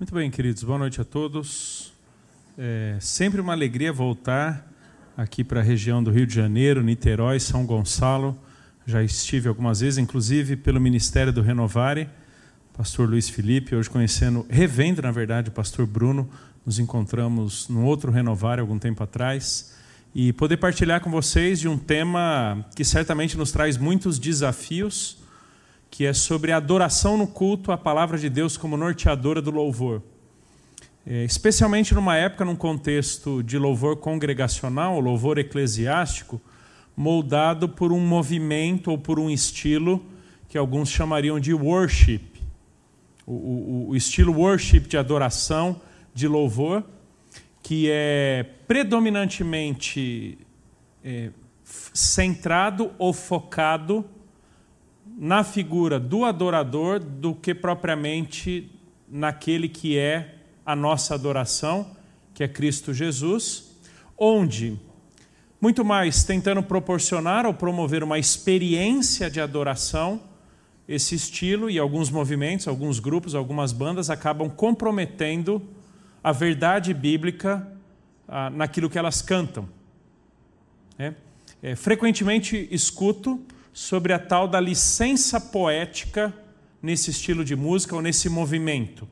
Muito bem, queridos, boa noite a todos. É sempre uma alegria voltar aqui para a região do Rio de Janeiro, Niterói, São Gonçalo. Já estive algumas vezes, inclusive pelo Ministério do Renovare, pastor Luiz Felipe, hoje conhecendo, revendo, na verdade, o pastor Bruno. Nos encontramos no outro Renovare algum tempo atrás. E poder partilhar com vocês de um tema que certamente nos traz muitos desafios que é sobre a adoração no culto à palavra de Deus como norteadora do louvor. É, especialmente numa época, num contexto de louvor congregacional, louvor eclesiástico, moldado por um movimento ou por um estilo que alguns chamariam de worship. O, o, o estilo worship de adoração, de louvor, que é predominantemente é, centrado ou focado na figura do adorador do que propriamente naquele que é a nossa adoração, que é Cristo Jesus, onde, muito mais tentando proporcionar ou promover uma experiência de adoração, esse estilo e alguns movimentos, alguns grupos, algumas bandas acabam comprometendo a verdade bíblica ah, naquilo que elas cantam. É? É, frequentemente escuto sobre a tal da licença poética nesse estilo de música ou nesse movimento.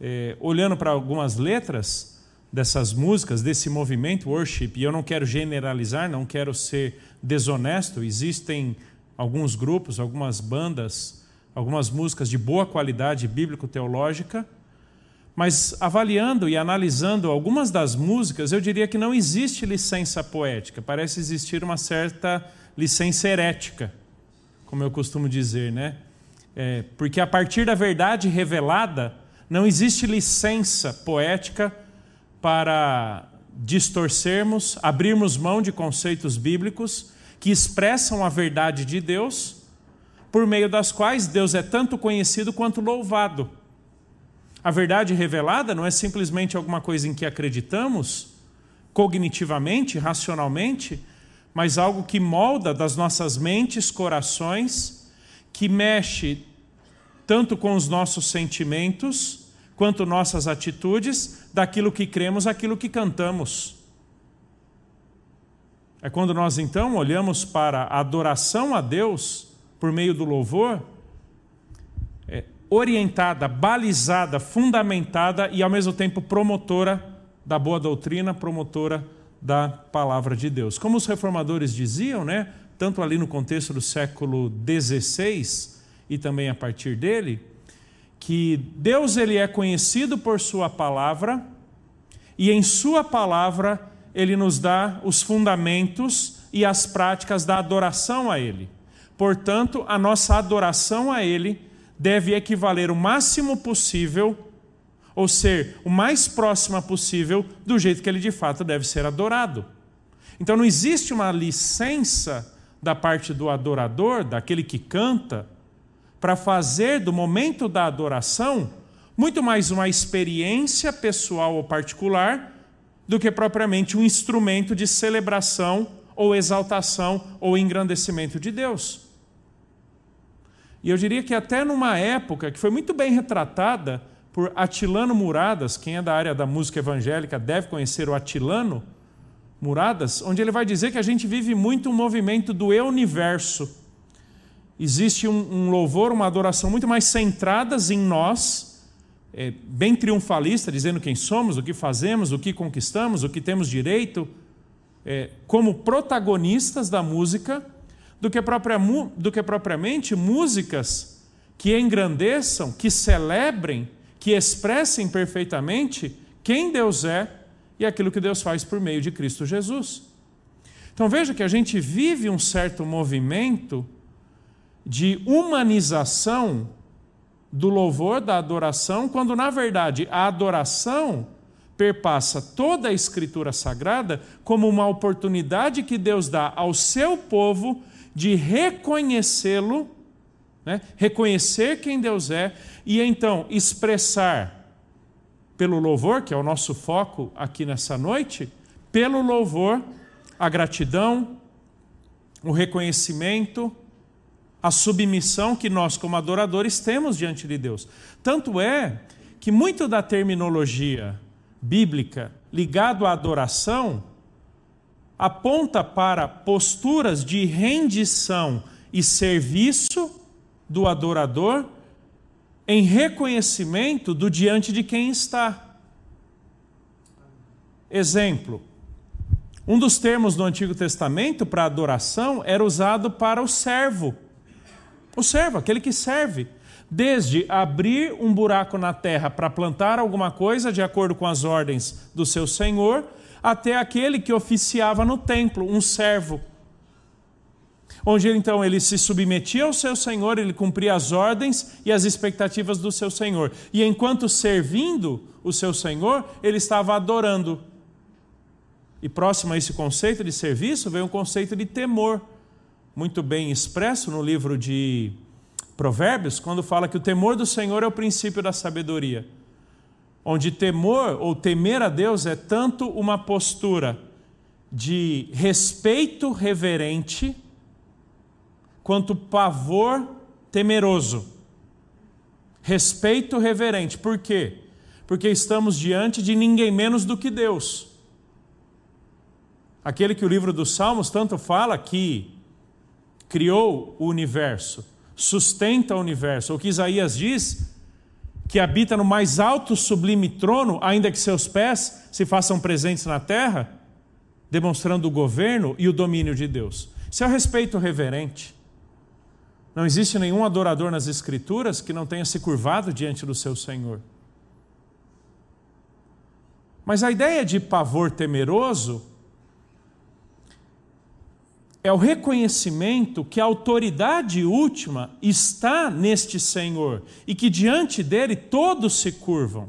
É, olhando para algumas letras dessas músicas, desse movimento worship, e eu não quero generalizar, não quero ser desonesto, existem alguns grupos, algumas bandas, algumas músicas de boa qualidade bíblico-teológica, mas avaliando e analisando algumas das músicas, eu diria que não existe licença poética, parece existir uma certa licença herética, como eu costumo dizer, né? É, porque a partir da verdade revelada, não existe licença poética para distorcermos, abrirmos mão de conceitos bíblicos que expressam a verdade de Deus, por meio das quais Deus é tanto conhecido quanto louvado. A verdade revelada não é simplesmente alguma coisa em que acreditamos, cognitivamente, racionalmente, mas algo que molda das nossas mentes, corações, que mexe tanto com os nossos sentimentos, quanto nossas atitudes, daquilo que cremos, aquilo que cantamos. É quando nós então olhamos para a adoração a Deus por meio do louvor, é, orientada, balizada, fundamentada e ao mesmo tempo promotora da boa doutrina, promotora da palavra de Deus. Como os reformadores diziam, né, tanto ali no contexto do século XVI e também a partir dele, que Deus ele é conhecido por sua palavra e em sua palavra ele nos dá os fundamentos e as práticas da adoração a ele. Portanto, a nossa adoração a ele deve equivaler o máximo possível ou ser o mais próxima possível do jeito que ele de fato deve ser adorado. Então não existe uma licença da parte do adorador, daquele que canta, para fazer do momento da adoração muito mais uma experiência pessoal ou particular do que propriamente um instrumento de celebração ou exaltação ou engrandecimento de Deus. E eu diria que até numa época que foi muito bem retratada por Atilano Muradas, quem é da área da música evangélica deve conhecer o Atilano Muradas, onde ele vai dizer que a gente vive muito um movimento do eu-universo. Existe um, um, louvor, uma adoração muito mais centradas em nós, é, bem triunfalista, dizendo quem somos, o que fazemos, o que conquistamos, o que temos direito, é, como protagonistas da música, do que, própria, do que propriamente músicas que engrandeçam, que celebrem que expressem perfeitamente quem Deus é e aquilo que Deus faz por meio de Cristo Jesus. Então veja que a gente vive um certo movimento de humanização do louvor, da adoração, quando na verdade a adoração perpassa toda a Escritura Sagrada como uma oportunidade que Deus dá ao seu povo de reconhecê-lo, né? reconhecer quem Deus é e então expressar pelo louvor, que é o nosso foco aqui nessa noite, pelo louvor, a gratidão, o reconhecimento, a submissão que nós, como adoradores, temos diante de Deus. Tanto é que muito da terminologia bíblica ligado à adoração aponta para posturas de rendição e serviço do adorador em reconhecimento do diante de quem está. Exemplo: um dos termos do Antigo Testamento para adoração era usado para o servo. O servo, aquele que serve. Desde abrir um buraco na terra para plantar alguma coisa de acordo com as ordens do seu senhor, até aquele que oficiava no templo, um servo. Onde então ele se submetia ao seu senhor, ele cumpria as ordens e as expectativas do seu senhor. E enquanto servindo o seu senhor, ele estava adorando. E próximo a esse conceito de serviço vem um conceito de temor, muito bem expresso no livro de Provérbios, quando fala que o temor do Senhor é o princípio da sabedoria. Onde temor ou temer a Deus é tanto uma postura de respeito reverente, quanto pavor temeroso. Respeito reverente, por quê? Porque estamos diante de ninguém menos do que Deus aquele que o livro dos Salmos tanto fala que criou o universo, sustenta o universo, ou que Isaías diz que habita no mais alto sublime trono, ainda que seus pés se façam presentes na terra, demonstrando o governo e o domínio de Deus. Isso é o respeito reverente. Não existe nenhum adorador nas Escrituras que não tenha se curvado diante do seu Senhor. Mas a ideia de pavor temeroso é o reconhecimento que a autoridade última está neste Senhor e que diante dele todos se curvam.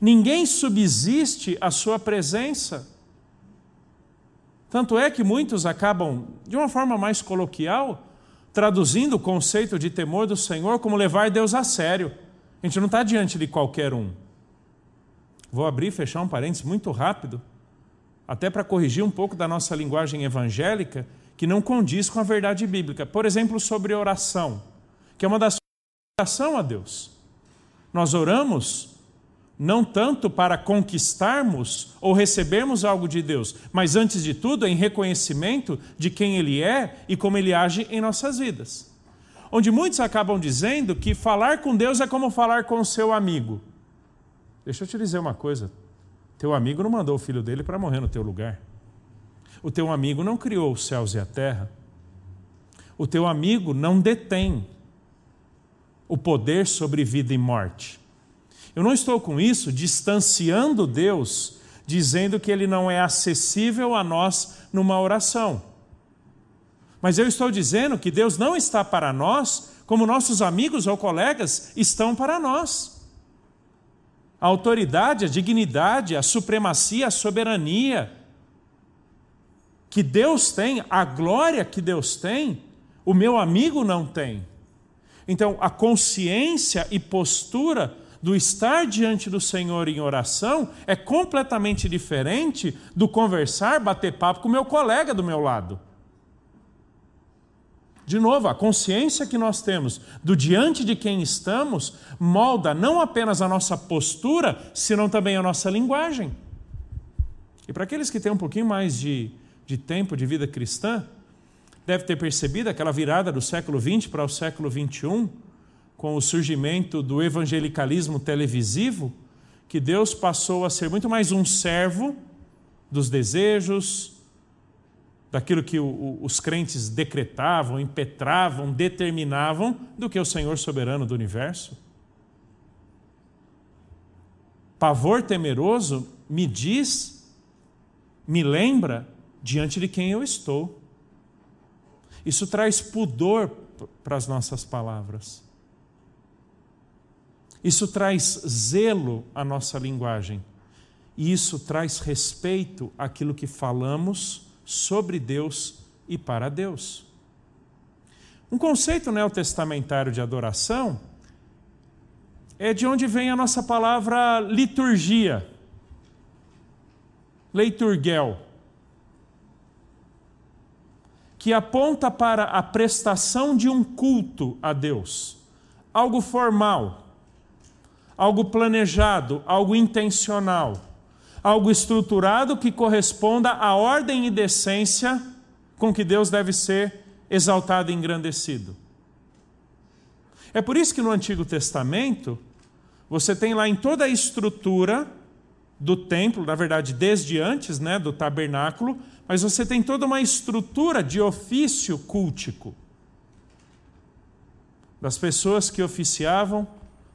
Ninguém subsiste à sua presença. Tanto é que muitos acabam, de uma forma mais coloquial, traduzindo o conceito de temor do Senhor como levar Deus a sério. A gente não está diante de qualquer um. Vou abrir e fechar um parênteses muito rápido, até para corrigir um pouco da nossa linguagem evangélica que não condiz com a verdade bíblica. Por exemplo, sobre oração, que é uma das oração a Deus. Nós oramos não tanto para conquistarmos ou recebermos algo de Deus, mas antes de tudo em reconhecimento de quem Ele é e como Ele age em nossas vidas. Onde muitos acabam dizendo que falar com Deus é como falar com o seu amigo. Deixa eu te dizer uma coisa: teu amigo não mandou o filho dele para morrer no teu lugar. O teu amigo não criou os céus e a terra. O teu amigo não detém o poder sobre vida e morte. Eu não estou com isso distanciando Deus, dizendo que ele não é acessível a nós numa oração. Mas eu estou dizendo que Deus não está para nós como nossos amigos ou colegas estão para nós. A autoridade, a dignidade, a supremacia, a soberania, que Deus tem, a glória que Deus tem, o meu amigo não tem. Então, a consciência e postura do estar diante do Senhor em oração é completamente diferente do conversar, bater papo com o meu colega do meu lado. De novo, a consciência que nós temos do diante de quem estamos molda não apenas a nossa postura, senão também a nossa linguagem. E para aqueles que têm um pouquinho mais de de tempo de vida cristã, deve ter percebido aquela virada do século XX para o século XXI, com o surgimento do evangelicalismo televisivo, que Deus passou a ser muito mais um servo dos desejos, daquilo que os crentes decretavam, impetravam, determinavam, do que o Senhor soberano do universo. Pavor temeroso me diz, me lembra diante de quem eu estou. Isso traz pudor para as nossas palavras. Isso traz zelo à nossa linguagem. E isso traz respeito àquilo que falamos sobre Deus e para Deus. Um conceito neotestamentário de adoração é de onde vem a nossa palavra liturgia. Leiturgel que aponta para a prestação de um culto a Deus, algo formal, algo planejado, algo intencional, algo estruturado que corresponda à ordem e decência com que Deus deve ser exaltado e engrandecido. É por isso que no Antigo Testamento, você tem lá em toda a estrutura do templo, na verdade, desde antes né, do tabernáculo, mas você tem toda uma estrutura de ofício cultico. Das pessoas que oficiavam,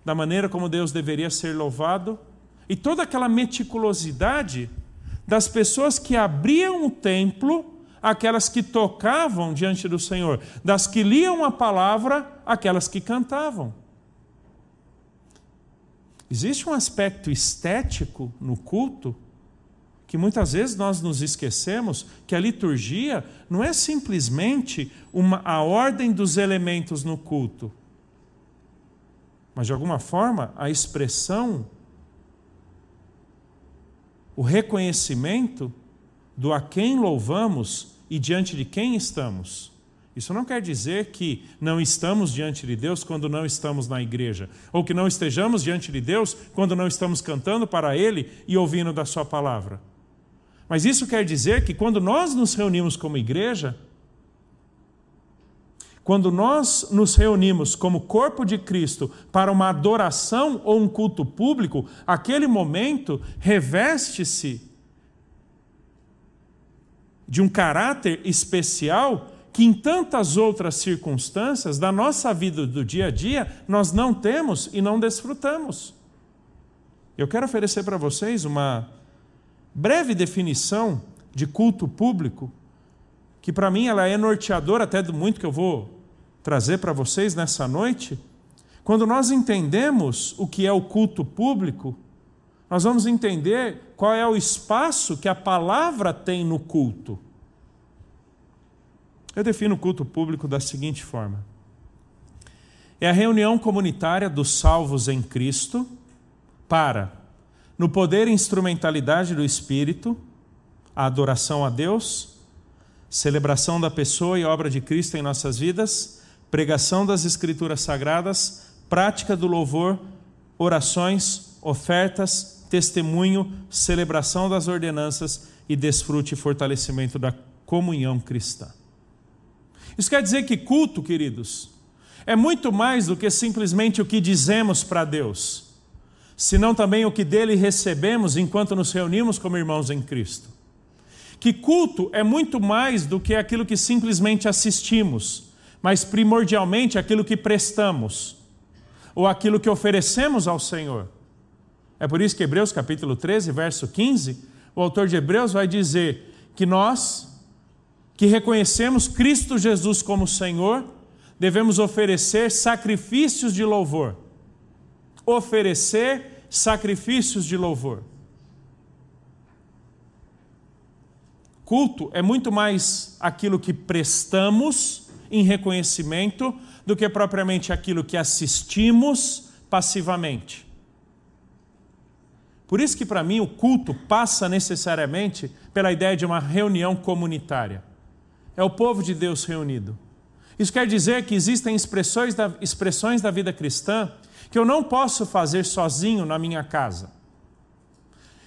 da maneira como Deus deveria ser louvado, e toda aquela meticulosidade das pessoas que abriam o templo aquelas que tocavam diante do Senhor, das que liam a palavra, aquelas que cantavam. Existe um aspecto estético no culto que muitas vezes nós nos esquecemos que a liturgia não é simplesmente uma, a ordem dos elementos no culto, mas de alguma forma a expressão, o reconhecimento do a quem louvamos e diante de quem estamos. Isso não quer dizer que não estamos diante de Deus quando não estamos na igreja, ou que não estejamos diante de Deus quando não estamos cantando para Ele e ouvindo da Sua palavra. Mas isso quer dizer que quando nós nos reunimos como igreja, quando nós nos reunimos como corpo de Cristo para uma adoração ou um culto público, aquele momento reveste-se de um caráter especial que em tantas outras circunstâncias da nossa vida do dia a dia nós não temos e não desfrutamos. Eu quero oferecer para vocês uma breve definição de culto público, que para mim ela é norteadora até do muito que eu vou trazer para vocês nessa noite. Quando nós entendemos o que é o culto público, nós vamos entender qual é o espaço que a palavra tem no culto. Eu defino o culto público da seguinte forma: é a reunião comunitária dos salvos em Cristo para, no poder e instrumentalidade do Espírito, a adoração a Deus, celebração da pessoa e obra de Cristo em nossas vidas, pregação das Escrituras Sagradas, prática do louvor, orações, ofertas, testemunho, celebração das ordenanças e desfrute e fortalecimento da comunhão cristã. Isso quer dizer que culto, queridos, é muito mais do que simplesmente o que dizemos para Deus, senão também o que dele recebemos enquanto nos reunimos como irmãos em Cristo. Que culto é muito mais do que aquilo que simplesmente assistimos, mas primordialmente aquilo que prestamos, ou aquilo que oferecemos ao Senhor. É por isso que Hebreus capítulo 13, verso 15, o autor de Hebreus vai dizer que nós, que reconhecemos Cristo Jesus como Senhor, devemos oferecer sacrifícios de louvor. Oferecer sacrifícios de louvor. Culto é muito mais aquilo que prestamos em reconhecimento do que propriamente aquilo que assistimos passivamente. Por isso que para mim o culto passa necessariamente pela ideia de uma reunião comunitária. É o povo de Deus reunido. Isso quer dizer que existem expressões da, expressões da vida cristã que eu não posso fazer sozinho na minha casa.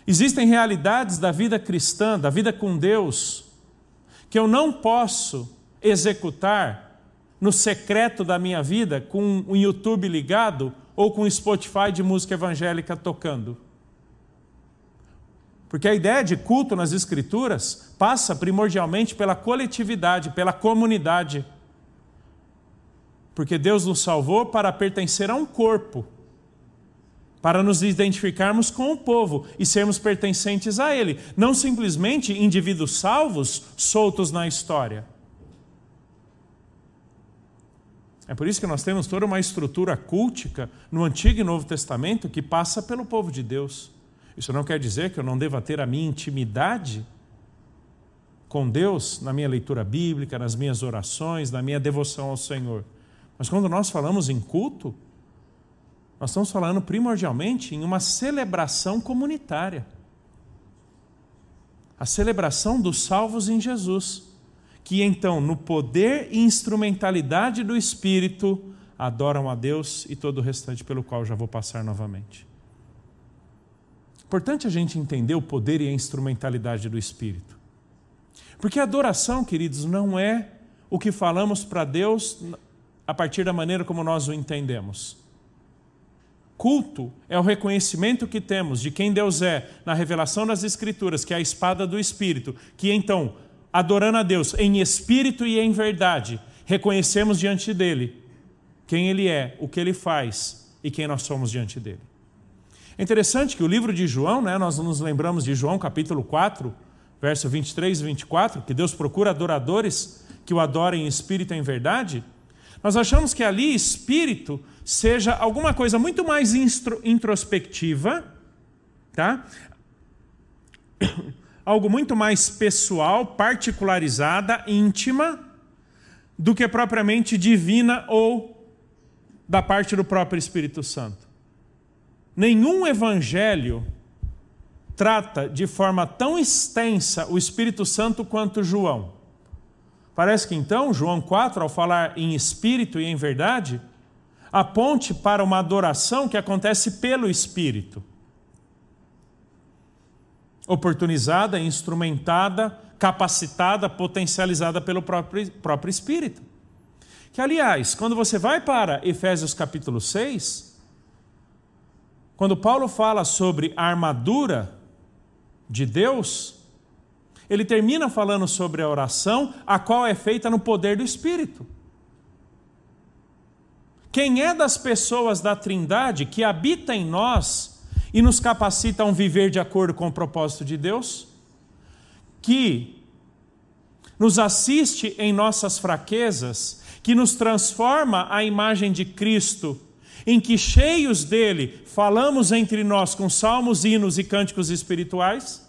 Existem realidades da vida cristã, da vida com Deus, que eu não posso executar no secreto da minha vida com um YouTube ligado ou com um Spotify de música evangélica tocando. Porque a ideia de culto nas Escrituras passa primordialmente pela coletividade, pela comunidade. Porque Deus nos salvou para pertencer a um corpo, para nos identificarmos com o povo e sermos pertencentes a Ele, não simplesmente indivíduos salvos soltos na história. É por isso que nós temos toda uma estrutura cultica no Antigo e Novo Testamento que passa pelo povo de Deus. Isso não quer dizer que eu não deva ter a minha intimidade com Deus na minha leitura bíblica, nas minhas orações, na minha devoção ao Senhor. Mas quando nós falamos em culto, nós estamos falando primordialmente em uma celebração comunitária. A celebração dos salvos em Jesus, que então, no poder e instrumentalidade do Espírito, adoram a Deus e todo o restante pelo qual já vou passar novamente. Importante a gente entender o poder e a instrumentalidade do Espírito. Porque a adoração, queridos, não é o que falamos para Deus a partir da maneira como nós o entendemos. Culto é o reconhecimento que temos de quem Deus é na revelação das Escrituras, que é a espada do Espírito, que então, adorando a Deus em espírito e em verdade, reconhecemos diante dele quem ele é, o que ele faz e quem nós somos diante dele. É interessante que o livro de João, né, nós nos lembramos de João capítulo 4, verso 23 e 24, que Deus procura adoradores que o adorem em espírito e em verdade. Nós achamos que ali espírito seja alguma coisa muito mais introspectiva, tá? Algo muito mais pessoal, particularizada, íntima, do que propriamente divina ou da parte do próprio Espírito Santo. Nenhum evangelho trata de forma tão extensa o Espírito Santo quanto João. Parece que então, João 4, ao falar em espírito e em verdade, aponte para uma adoração que acontece pelo Espírito. Oportunizada, instrumentada, capacitada, potencializada pelo próprio, próprio Espírito. Que, aliás, quando você vai para Efésios capítulo 6, quando Paulo fala sobre a armadura de Deus, ele termina falando sobre a oração, a qual é feita no poder do Espírito. Quem é das pessoas da Trindade que habita em nós e nos capacita a um viver de acordo com o propósito de Deus? Que nos assiste em nossas fraquezas, que nos transforma à imagem de Cristo, em que cheios dele falamos entre nós com salmos, hinos e cânticos espirituais?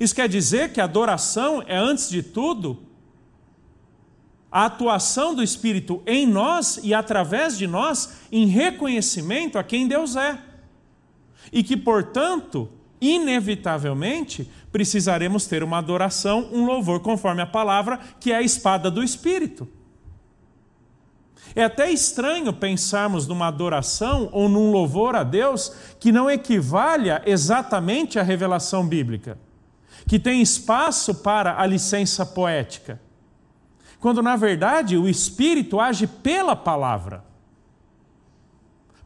Isso quer dizer que a adoração é, antes de tudo, a atuação do Espírito em nós e através de nós em reconhecimento a quem Deus é. E que, portanto, inevitavelmente, precisaremos ter uma adoração, um louvor conforme a palavra, que é a espada do Espírito. É até estranho pensarmos numa adoração ou num louvor a Deus que não equivalha exatamente à revelação bíblica, que tem espaço para a licença poética quando na verdade o Espírito age pela palavra.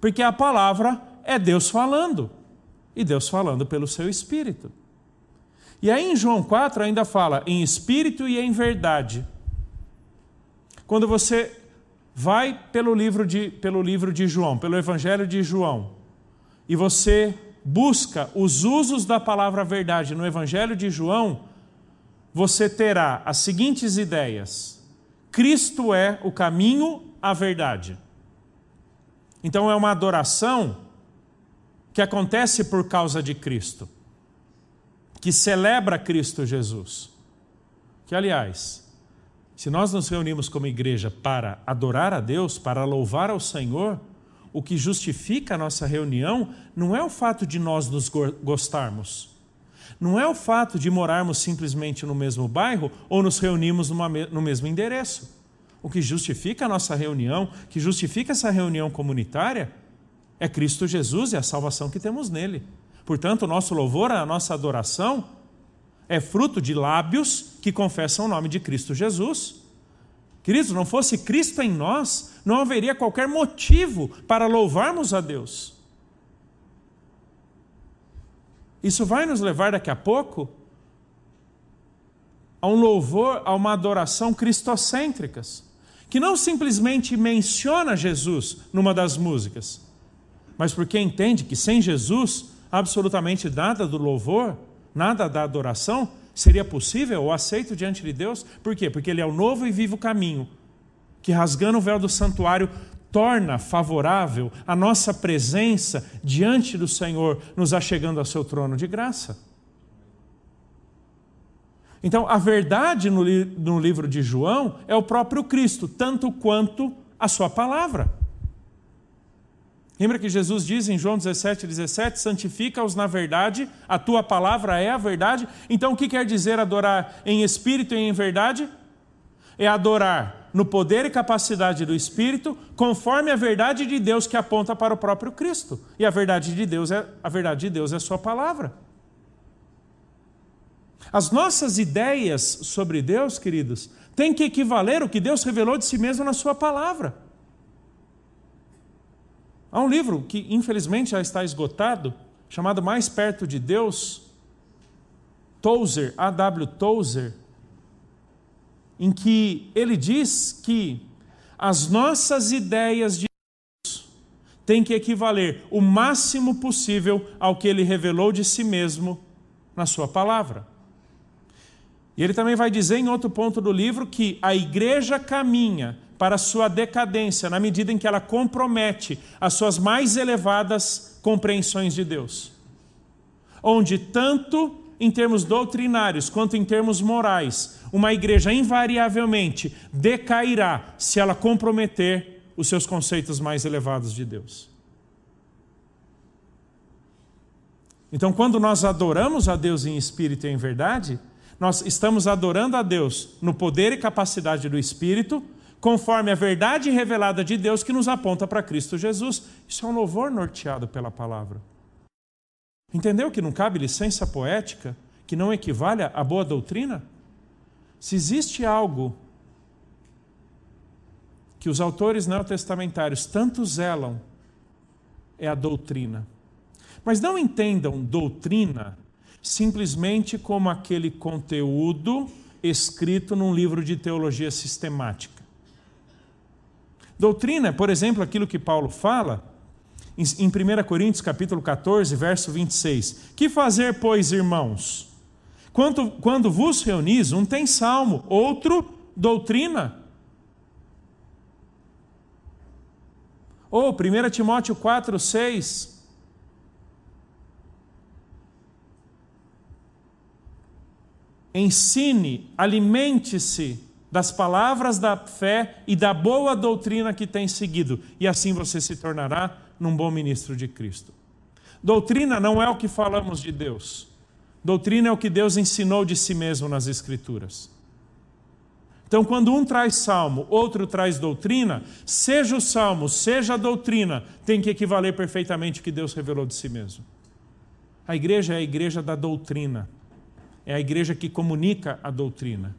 Porque a palavra é Deus falando, e Deus falando pelo seu Espírito. E aí em João 4 ainda fala em espírito e em verdade. Quando você vai pelo livro de, pelo livro de João, pelo Evangelho de João, e você busca os usos da palavra verdade no Evangelho de João, você terá as seguintes ideias. Cristo é o caminho, a verdade. Então é uma adoração que acontece por causa de Cristo, que celebra Cristo Jesus. Que, aliás, se nós nos reunimos como igreja para adorar a Deus, para louvar ao Senhor, o que justifica a nossa reunião não é o fato de nós nos gostarmos não é o fato de morarmos simplesmente no mesmo bairro ou nos reunirmos no mesmo endereço. O que justifica a nossa reunião, que justifica essa reunião comunitária, é Cristo Jesus e a salvação que temos nele. Portanto, o nosso louvor, a nossa adoração, é fruto de lábios que confessam o nome de Cristo Jesus. Queridos, não fosse Cristo em nós, não haveria qualquer motivo para louvarmos a Deus. Isso vai nos levar daqui a pouco a um louvor, a uma adoração cristocêntricas, que não simplesmente menciona Jesus numa das músicas, mas porque entende que sem Jesus, absolutamente nada do louvor, nada da adoração seria possível ou aceito diante de Deus. Por quê? Porque Ele é o novo e vivo caminho, que rasgando o véu do santuário torna favorável a nossa presença diante do Senhor, nos achegando ao seu trono de graça. Então, a verdade no, no livro de João é o próprio Cristo, tanto quanto a sua palavra. Lembra que Jesus diz em João 17, 17: santifica-os na verdade, a tua palavra é a verdade. Então, o que quer dizer adorar em espírito e em verdade? é adorar no poder e capacidade do Espírito, conforme a verdade de Deus que aponta para o próprio Cristo. E a verdade de Deus é a verdade de Deus é a sua palavra. As nossas ideias sobre Deus, queridos, têm que equivaler ao que Deus revelou de si mesmo na sua palavra. Há um livro que infelizmente já está esgotado, chamado Mais Perto de Deus, Tozer, A.W. Tozer, em que ele diz que as nossas ideias de Deus têm que equivaler o máximo possível ao que ele revelou de si mesmo na sua palavra. E ele também vai dizer em outro ponto do livro que a igreja caminha para sua decadência na medida em que ela compromete as suas mais elevadas compreensões de Deus. Onde tanto em termos doutrinários quanto em termos morais, uma igreja invariavelmente decairá se ela comprometer os seus conceitos mais elevados de Deus. Então, quando nós adoramos a Deus em espírito e em verdade, nós estamos adorando a Deus no poder e capacidade do Espírito, conforme a verdade revelada de Deus que nos aponta para Cristo Jesus. Isso é um louvor norteado pela palavra. Entendeu que não cabe licença poética que não equivale à boa doutrina? Se existe algo que os autores neotestamentários tanto zelam, é a doutrina. Mas não entendam doutrina simplesmente como aquele conteúdo escrito num livro de teologia sistemática. Doutrina é, por exemplo, aquilo que Paulo fala em 1 Coríntios capítulo 14, verso 26. Que fazer, pois, irmãos? Quando, quando vos reunis, um tem salmo, outro doutrina. Ou 1 Timóteo 4, 6. ensine, alimente-se das palavras da fé e da boa doutrina que tem seguido, e assim você se tornará num bom ministro de Cristo. Doutrina não é o que falamos de Deus. Doutrina é o que Deus ensinou de si mesmo nas Escrituras. Então, quando um traz salmo, outro traz doutrina, seja o salmo, seja a doutrina, tem que equivaler perfeitamente o que Deus revelou de si mesmo. A igreja é a igreja da doutrina é a igreja que comunica a doutrina.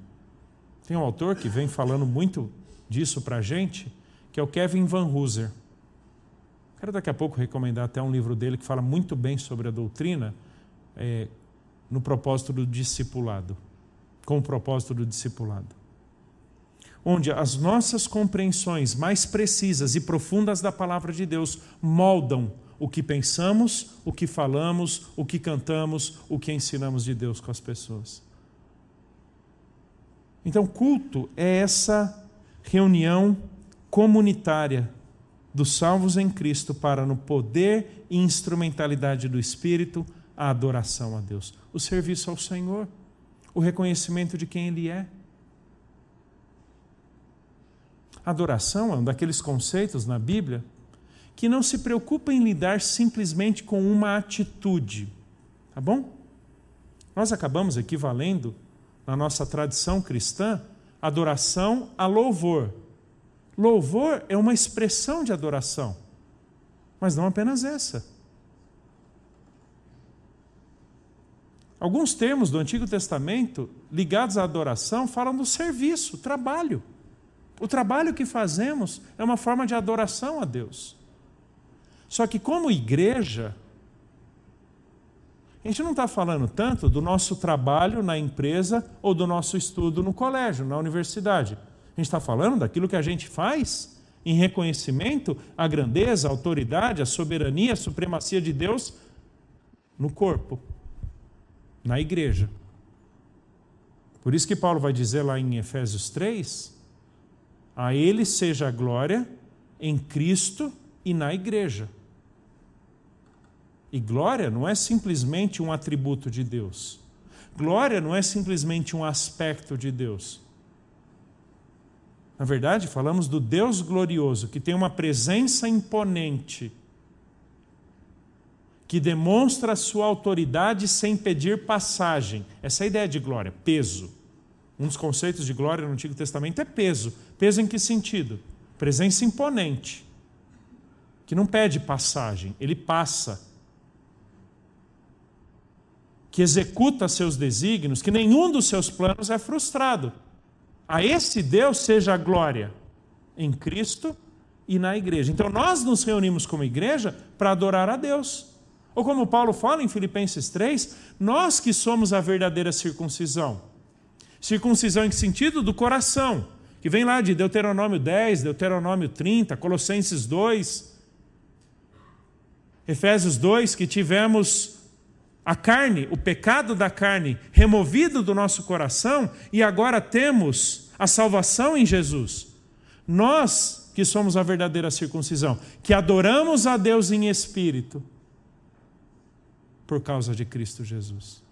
Tem um autor que vem falando muito disso para a gente, que é o Kevin Van Hooser. Quero daqui a pouco recomendar até um livro dele que fala muito bem sobre a doutrina, é, no propósito do discipulado, com o propósito do discipulado. Onde as nossas compreensões mais precisas e profundas da palavra de Deus moldam o que pensamos, o que falamos, o que cantamos, o que ensinamos de Deus com as pessoas. Então, culto é essa reunião comunitária dos salvos em Cristo para, no poder e instrumentalidade do Espírito, a adoração a Deus, o serviço ao Senhor, o reconhecimento de quem Ele é. Adoração é um daqueles conceitos na Bíblia que não se preocupa em lidar simplesmente com uma atitude. Tá bom? Nós acabamos equivalendo, na nossa tradição cristã, adoração a louvor. Louvor é uma expressão de adoração, mas não apenas essa. Alguns termos do Antigo Testamento ligados à adoração falam do serviço, trabalho. O trabalho que fazemos é uma forma de adoração a Deus. Só que, como igreja, a gente não está falando tanto do nosso trabalho na empresa ou do nosso estudo no colégio, na universidade. A gente está falando daquilo que a gente faz em reconhecimento à grandeza, à autoridade, à soberania, à supremacia de Deus no corpo, na igreja. Por isso que Paulo vai dizer lá em Efésios 3: A Ele seja a glória em Cristo e na igreja. E glória não é simplesmente um atributo de Deus. Glória não é simplesmente um aspecto de Deus. Na verdade, falamos do Deus glorioso, que tem uma presença imponente, que demonstra a sua autoridade sem pedir passagem. Essa é a ideia de glória, peso. Um dos conceitos de glória no Antigo Testamento é peso. Peso em que sentido? Presença imponente, que não pede passagem, ele passa. Que executa seus desígnios, que nenhum dos seus planos é frustrado. A esse Deus seja a glória em Cristo e na igreja. Então nós nos reunimos como igreja para adorar a Deus. Ou como Paulo fala em Filipenses 3, nós que somos a verdadeira circuncisão. Circuncisão em que sentido? Do coração, que vem lá de Deuteronômio 10, Deuteronômio 30, Colossenses 2, Efésios 2, que tivemos a carne, o pecado da carne removido do nosso coração e agora temos a salvação em Jesus. Nós que somos a verdadeira circuncisão, que adoramos a Deus em espírito por causa de Cristo Jesus.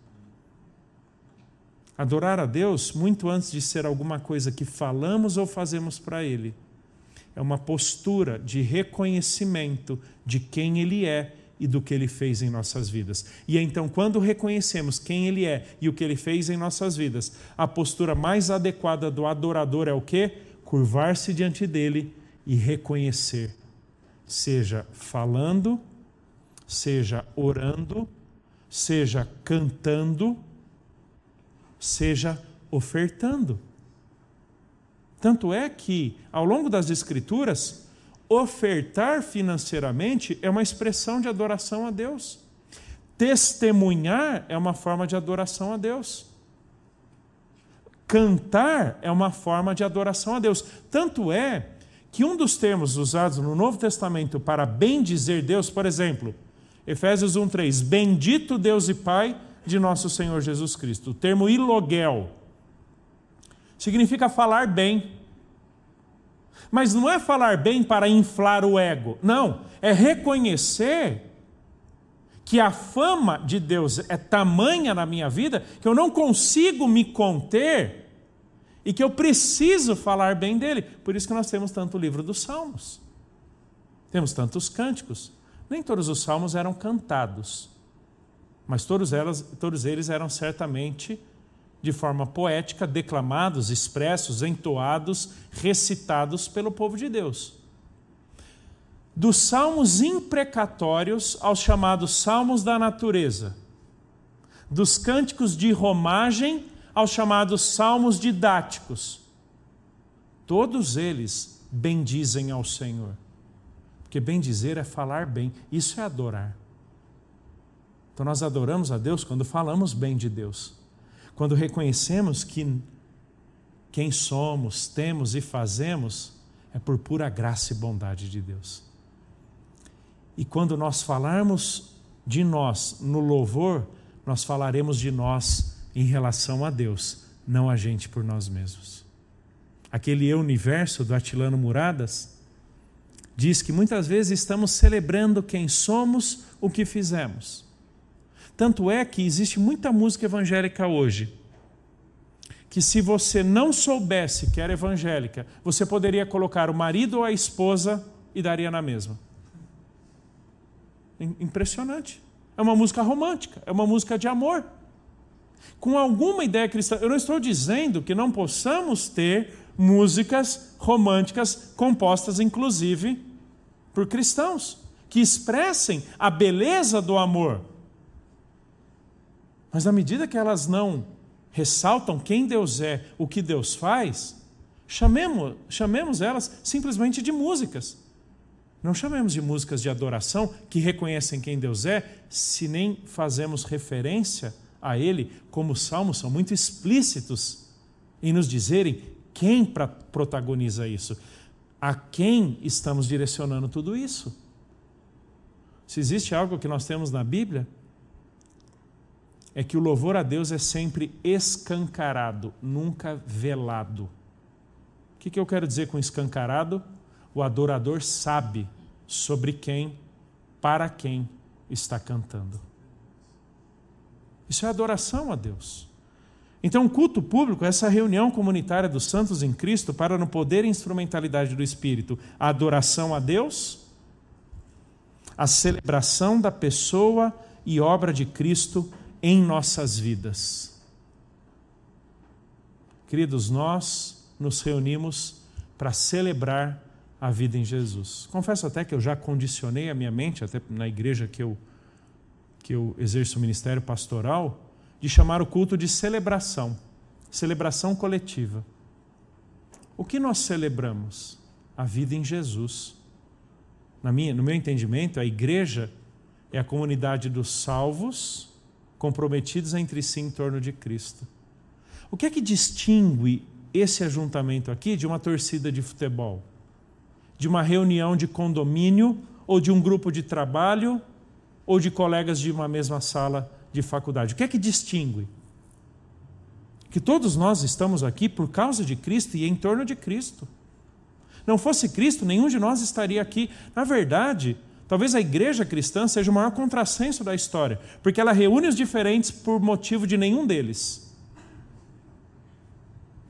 Adorar a Deus, muito antes de ser alguma coisa que falamos ou fazemos para Ele, é uma postura de reconhecimento de quem Ele é e do que Ele fez em nossas vidas. E então, quando reconhecemos quem Ele é e o que Ele fez em nossas vidas, a postura mais adequada do adorador é o quê? Curvar-se diante dele e reconhecer, seja falando, seja orando, seja cantando, seja ofertando. Tanto é que, ao longo das Escrituras, ofertar financeiramente é uma expressão de adoração a Deus. Testemunhar é uma forma de adoração a Deus. Cantar é uma forma de adoração a Deus. Tanto é que um dos termos usados no Novo Testamento para bendizer Deus, por exemplo, Efésios 1:3, bendito Deus e Pai de nosso Senhor Jesus Cristo. O termo ilogel significa falar bem. Mas não é falar bem para inflar o ego. Não, é reconhecer que a fama de Deus é tamanha na minha vida que eu não consigo me conter e que eu preciso falar bem dele. Por isso que nós temos tanto o livro dos Salmos. Temos tantos cânticos. Nem todos os salmos eram cantados, mas todos, elas, todos eles eram certamente de forma poética, declamados, expressos, entoados, recitados pelo povo de Deus. Dos salmos imprecatórios aos chamados salmos da natureza, dos cânticos de romagem aos chamados salmos didáticos, todos eles bendizem ao Senhor. Porque bem dizer é falar bem, isso é adorar. Então nós adoramos a Deus quando falamos bem de Deus. Quando reconhecemos que quem somos, temos e fazemos é por pura graça e bondade de Deus. E quando nós falarmos de nós no louvor, nós falaremos de nós em relação a Deus, não a gente por nós mesmos. Aquele eu universo do Atilano Muradas diz que muitas vezes estamos celebrando quem somos, o que fizemos. Tanto é que existe muita música evangélica hoje, que se você não soubesse que era evangélica, você poderia colocar o marido ou a esposa e daria na mesma. Impressionante. É uma música romântica, é uma música de amor. Com alguma ideia cristã. Eu não estou dizendo que não possamos ter músicas românticas compostas, inclusive, por cristãos, que expressem a beleza do amor. Mas à medida que elas não ressaltam quem Deus é, o que Deus faz, chamemos, chamemos elas simplesmente de músicas. Não chamemos de músicas de adoração que reconhecem quem Deus é, se nem fazemos referência a Ele, como os salmos são muito explícitos em nos dizerem quem protagoniza isso a quem estamos direcionando tudo isso. Se existe algo que nós temos na Bíblia, é que o louvor a Deus é sempre escancarado, nunca velado. O que, eu quero dizer com escancarado? O adorador sabe sobre quem, para quem está cantando. Isso é adoração a Deus. Então, o culto público é essa reunião comunitária dos santos em Cristo para, no poder e instrumentalidade do Espírito, a adoração a Deus, a celebração da pessoa e obra de Cristo em nossas vidas. Queridos, nós nos reunimos para celebrar a vida em Jesus. Confesso até que eu já condicionei a minha mente, até na igreja que eu, que eu exerço o ministério pastoral, de chamar o culto de celebração, celebração coletiva. O que nós celebramos? A vida em Jesus. Na minha, no meu entendimento, a igreja é a comunidade dos salvos comprometidos entre si em torno de Cristo. O que é que distingue esse ajuntamento aqui de uma torcida de futebol? De uma reunião de condomínio ou de um grupo de trabalho ou de colegas de uma mesma sala de faculdade? O que é que distingue? Que todos nós estamos aqui por causa de Cristo e em torno de Cristo. Não fosse Cristo, nenhum de nós estaria aqui. Na verdade, talvez a igreja cristã seja o maior contrassenso da história, porque ela reúne os diferentes por motivo de nenhum deles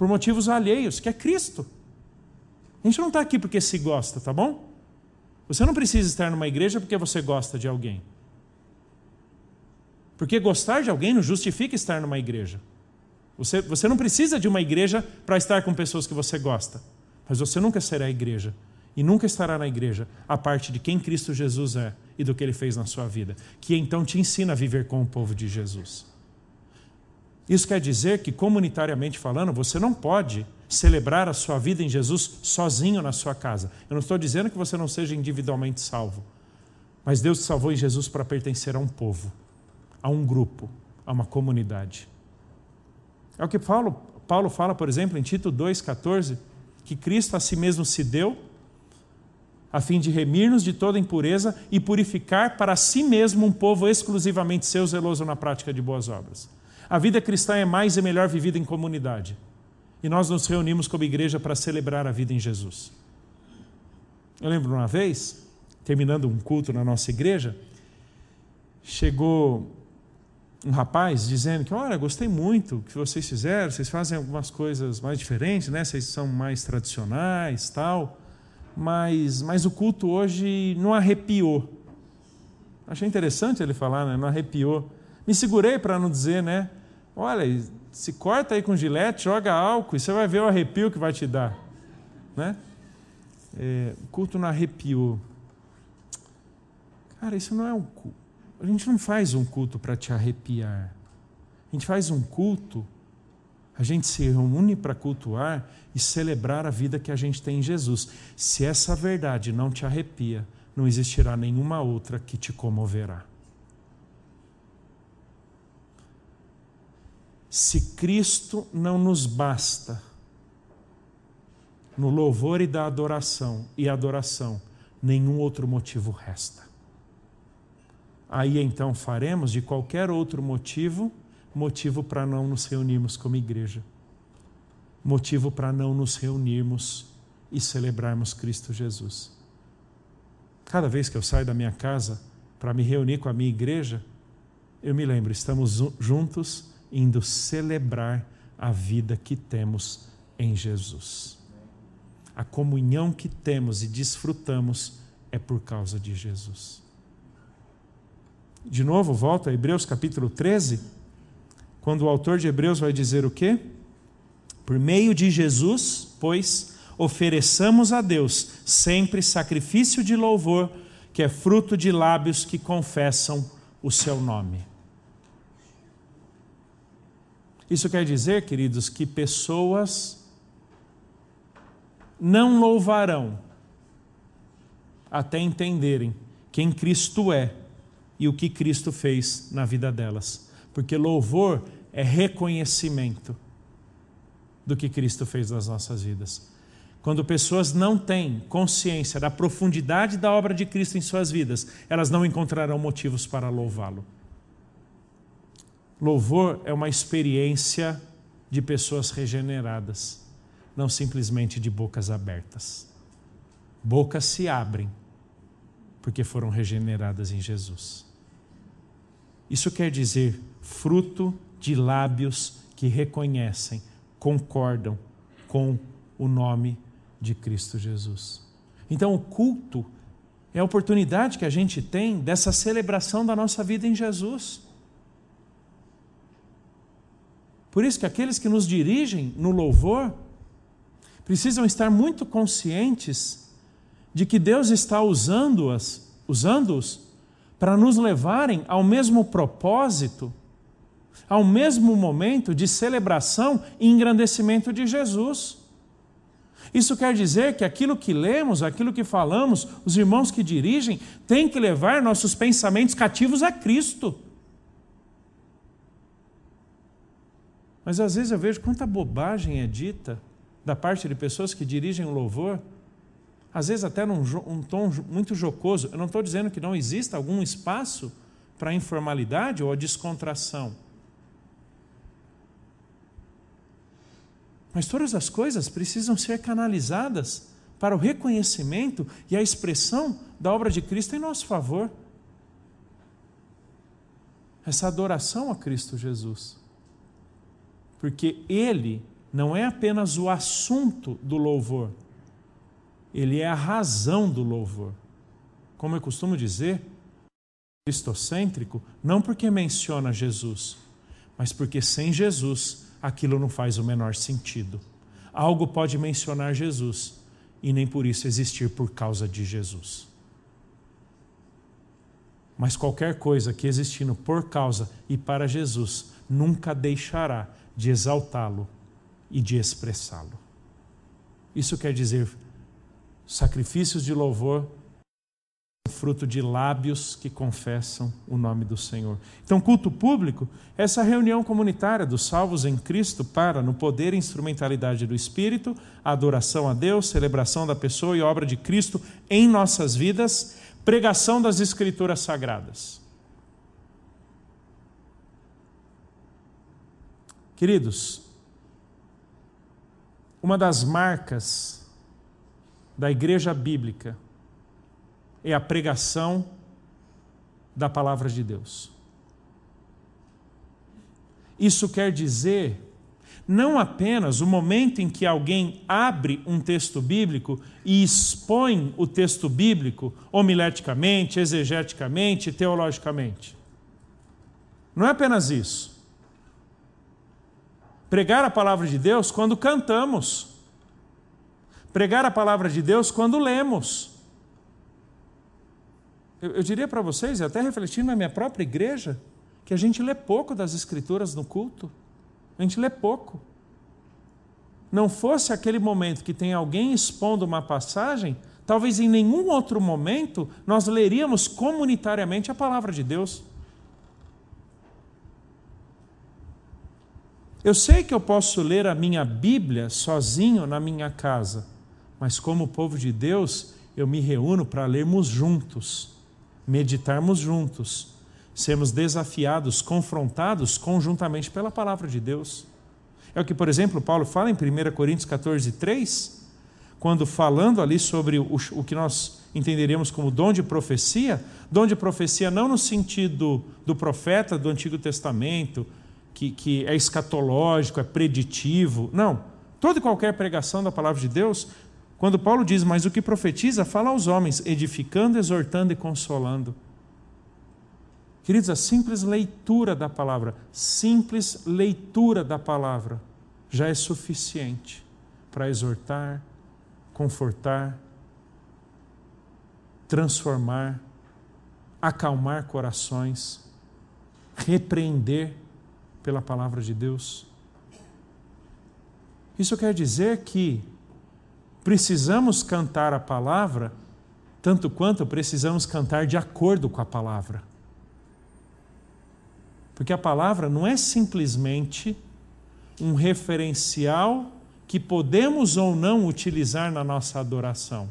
por motivos alheios, que é Cristo. A gente não está aqui porque se gosta, tá bom? Você não precisa estar numa igreja porque você gosta de alguém. Porque gostar de alguém não justifica estar numa igreja. Você, você não precisa de uma igreja para estar com pessoas que você gosta. Mas você nunca será igreja. E nunca estará na igreja a parte de quem Cristo Jesus é e do que ele fez na sua vida. Que então te ensina a viver com o povo de Jesus. Isso quer dizer que, comunitariamente falando, você não pode celebrar a sua vida em Jesus sozinho na sua casa. Eu não estou dizendo que você não seja individualmente salvo, mas Deus te salvou em Jesus para pertencer a um povo, a um grupo, a uma comunidade. É o que Paulo, Paulo fala, por exemplo, em Tito 2,14, que Cristo a si mesmo se deu a fim de remir-nos de toda impureza e purificar para si mesmo um povo exclusivamente seu, zeloso na prática de boas obras. A vida cristã é mais e melhor vivida em comunidade. E nós nos reunimos como igreja para celebrar a vida em Jesus. Eu lembro uma vez, terminando um culto na nossa igreja, chegou um rapaz dizendo que, olha, gostei muito do que vocês fizeram, vocês fazem algumas coisas mais diferentes, né? Vocês são mais tradicionais, tal, mas, mas o culto hoje não arrepiou. Achei interessante ele falar, né? Não arrepiou. Me segurei para não dizer, né? Olha, se corta aí com gilete, joga álcool e você vai ver o arrepio que vai te dar. Né? É, o culto não arrepiou. Cara, isso não é um culto. A gente não faz um culto para te arrepiar. A gente faz um culto, a gente se reúne para cultuar e celebrar a vida que a gente tem em Jesus. Se essa verdade não te arrepia, não existirá nenhuma outra que te comoverá. Se Cristo não nos basta no louvor e da adoração e adoração, nenhum outro motivo resta. Aí então faremos de qualquer outro motivo motivo para não nos reunirmos como igreja, motivo para não nos reunirmos e celebrarmos Cristo Jesus. Cada vez que eu saio da minha casa para me reunir com a minha igreja, eu me lembro, estamos juntos indo celebrar a vida que temos em Jesus. A comunhão que temos e desfrutamos é por causa de Jesus. De novo, volta a Hebreus capítulo 13, quando o autor de Hebreus vai dizer o quê? Por meio de Jesus, pois, ofereçamos a Deus sempre sacrifício de louvor, que é fruto de lábios que confessam o seu nome. Isso quer dizer, queridos, que pessoas não louvarão até entenderem quem Cristo é e o que Cristo fez na vida delas. Porque louvor é reconhecimento do que Cristo fez nas nossas vidas. Quando pessoas não têm consciência da profundidade da obra de Cristo em suas vidas, elas não encontrarão motivos para louvá-lo. Louvor é uma experiência de pessoas regeneradas, não simplesmente de bocas abertas. Bocas se abrem porque foram regeneradas em Jesus. Isso quer dizer fruto de lábios que reconhecem, concordam com o nome de Cristo Jesus. Então, o culto é a oportunidade que a gente tem dessa celebração da nossa vida em Jesus. Por isso que aqueles que nos dirigem no louvor precisam estar muito conscientes de que Deus está usando-os usando para nos levarem ao mesmo propósito, ao mesmo momento de celebração e engrandecimento de Jesus. Isso quer dizer que aquilo que lemos, aquilo que falamos, os irmãos que dirigem, têm que levar nossos pensamentos cativos a Cristo. Mas às vezes eu vejo quanta bobagem é dita da parte de pessoas que dirigem o louvor, às vezes até num um tom muito jocoso. Eu não estou dizendo que não exista algum espaço para a informalidade ou a descontração. Mas todas as coisas precisam ser canalizadas para o reconhecimento e a expressão da obra de Cristo em nosso favor. Essa adoração a Cristo Jesus. Porque Ele não é apenas o assunto do louvor, Ele é a razão do louvor. Como eu costumo dizer, cristocêntrico, não porque menciona Jesus, mas porque sem Jesus aquilo não faz o menor sentido. Algo pode mencionar Jesus e nem por isso existir por causa de Jesus. Mas qualquer coisa que existindo por causa e para Jesus nunca deixará de exaltá-lo e de expressá-lo. Isso quer dizer sacrifícios de louvor fruto de lábios que confessam o nome do Senhor. Então, culto público, essa reunião comunitária dos salvos em Cristo para, no poder e instrumentalidade do Espírito, a adoração a Deus, celebração da pessoa e obra de Cristo em nossas vidas, pregação das Escrituras Sagradas. Queridos, uma das marcas da igreja bíblica é a pregação da palavra de Deus. Isso quer dizer não apenas o momento em que alguém abre um texto bíblico e expõe o texto bíblico homileticamente, exegeticamente, teologicamente. Não é apenas isso. Pregar a palavra de Deus quando cantamos. Pregar a palavra de Deus quando lemos eu, eu diria para vocês, e até refletindo na minha própria igreja, que a gente lê pouco das Escrituras no culto. A gente lê pouco. Não fosse aquele momento que tem alguém expondo uma passagem, talvez em nenhum outro momento nós leríamos comunitariamente a palavra de Deus. Eu sei que eu posso ler a minha Bíblia sozinho na minha casa, mas como povo de Deus, eu me reúno para lermos juntos meditarmos juntos, sermos desafiados, confrontados conjuntamente pela palavra de Deus. É o que, por exemplo, Paulo fala em 1 Coríntios 14, 3, quando falando ali sobre o, o que nós entenderíamos como dom de profecia, dom de profecia não no sentido do profeta do Antigo Testamento, que, que é escatológico, é preditivo, não. Toda e qualquer pregação da palavra de Deus quando Paulo diz, mas o que profetiza, fala aos homens, edificando, exortando e consolando. Queridos, a simples leitura da palavra, simples leitura da palavra, já é suficiente para exortar, confortar, transformar, acalmar corações, repreender pela palavra de Deus. Isso quer dizer que precisamos cantar a palavra tanto quanto precisamos cantar de acordo com a palavra. Porque a palavra não é simplesmente um referencial que podemos ou não utilizar na nossa adoração.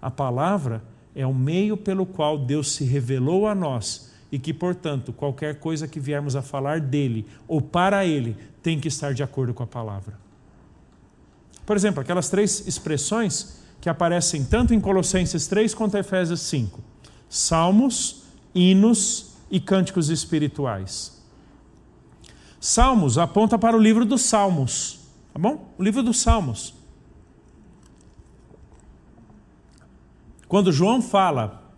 A palavra é o meio pelo qual Deus se revelou a nós e que, portanto, qualquer coisa que viermos a falar dele ou para ele tem que estar de acordo com a palavra. Por exemplo, aquelas três expressões que aparecem tanto em Colossenses 3 quanto em Efésios 5: salmos, hinos e cânticos espirituais. Salmos aponta para o livro dos Salmos, tá bom? O livro dos Salmos. Quando João fala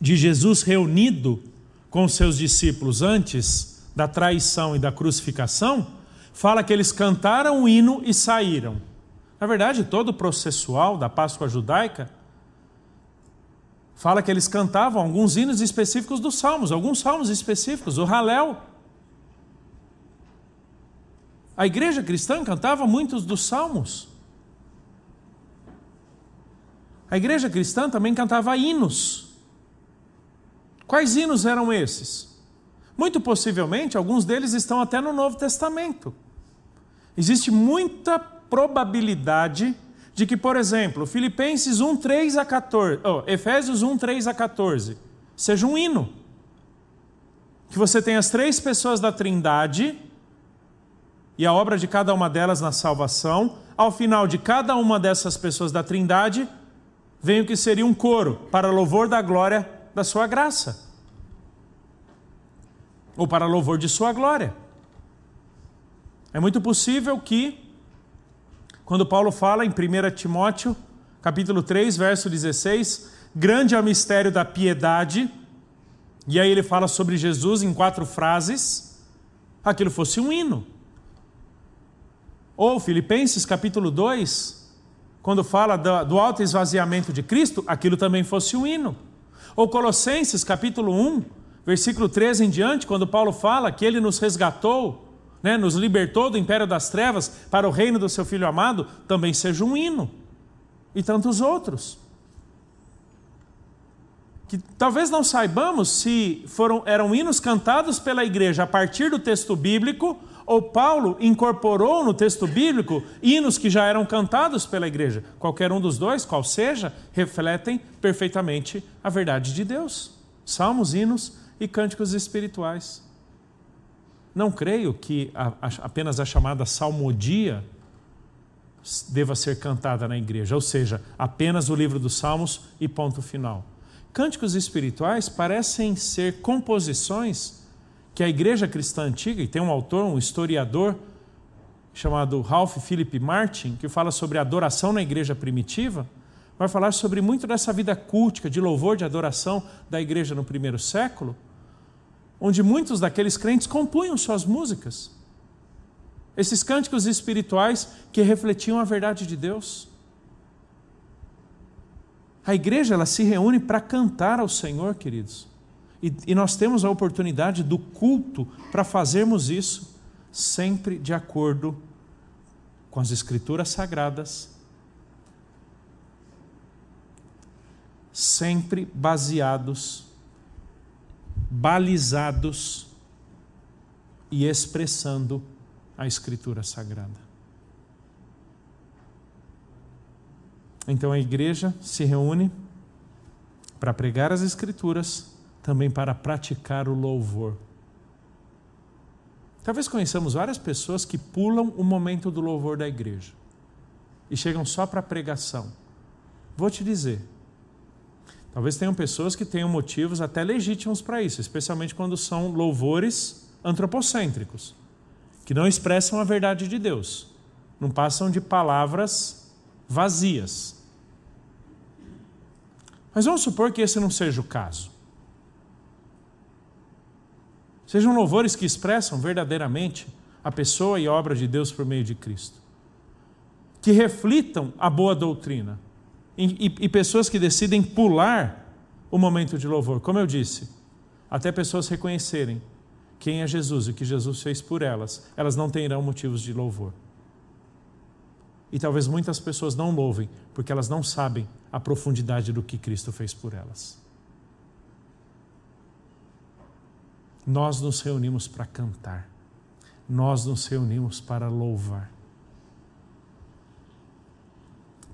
de Jesus reunido com seus discípulos antes da traição e da crucificação, fala que eles cantaram o hino e saíram. Na verdade, todo o processual da Páscoa judaica fala que eles cantavam alguns hinos específicos dos salmos, alguns salmos específicos, o Halel. A igreja cristã cantava muitos dos salmos. A igreja cristã também cantava hinos. Quais hinos eram esses? Muito possivelmente, alguns deles estão até no Novo Testamento. Existe muita probabilidade de que, por exemplo, Filipenses 1, 3 a 14, oh, Efésios 1, 3 a 14, seja um hino. Que você tenha as três pessoas da Trindade e a obra de cada uma delas na salvação. Ao final de cada uma dessas pessoas da Trindade, vem o que seria um coro para louvor da glória da sua graça. Ou para louvor de sua glória. É muito possível que quando Paulo fala em 1 Timóteo, capítulo 3, verso 16, grande é o mistério da piedade, e aí ele fala sobre Jesus em quatro frases, aquilo fosse um hino. Ou Filipenses capítulo 2, quando fala do alto esvaziamento de Cristo, aquilo também fosse um hino. Ou Colossenses capítulo 1, versículo 13 em diante, quando Paulo fala que ele nos resgatou né, nos libertou do império das trevas para o reino do seu Filho amado, também seja um hino. E tantos outros. Que talvez não saibamos se foram, eram hinos cantados pela igreja a partir do texto bíblico, ou Paulo incorporou no texto bíblico hinos que já eram cantados pela igreja. Qualquer um dos dois, qual seja, refletem perfeitamente a verdade de Deus. Salmos, hinos e cânticos espirituais. Não creio que a, a, apenas a chamada salmodia deva ser cantada na igreja, ou seja, apenas o livro dos Salmos e ponto final. Cânticos espirituais parecem ser composições que a igreja cristã antiga, e tem um autor, um historiador, chamado Ralph Philip Martin, que fala sobre adoração na igreja primitiva, vai falar sobre muito dessa vida cultica, de louvor, de adoração da igreja no primeiro século onde muitos daqueles crentes compunham suas músicas. Esses cânticos espirituais que refletiam a verdade de Deus. A igreja ela se reúne para cantar ao Senhor, queridos. E, e nós temos a oportunidade do culto para fazermos isso, sempre de acordo com as Escrituras Sagradas, sempre baseados balizados e expressando a Escritura Sagrada. Então a igreja se reúne para pregar as Escrituras, também para praticar o louvor. Talvez conheçamos várias pessoas que pulam o momento do louvor da igreja e chegam só para a pregação. Vou te dizer, Talvez tenham pessoas que tenham motivos até legítimos para isso, especialmente quando são louvores antropocêntricos, que não expressam a verdade de Deus, não passam de palavras vazias. Mas vamos supor que esse não seja o caso. Sejam louvores que expressam verdadeiramente a pessoa e obra de Deus por meio de Cristo. Que reflitam a boa doutrina e, e, pessoas que decidem pular o momento de louvor. Como eu disse, até pessoas reconhecerem quem é Jesus e o que Jesus fez por elas, elas não terão motivos de louvor. E talvez muitas pessoas não louvem porque elas não sabem a profundidade do que Cristo fez por elas. Nós nos reunimos para cantar, nós nos reunimos para louvar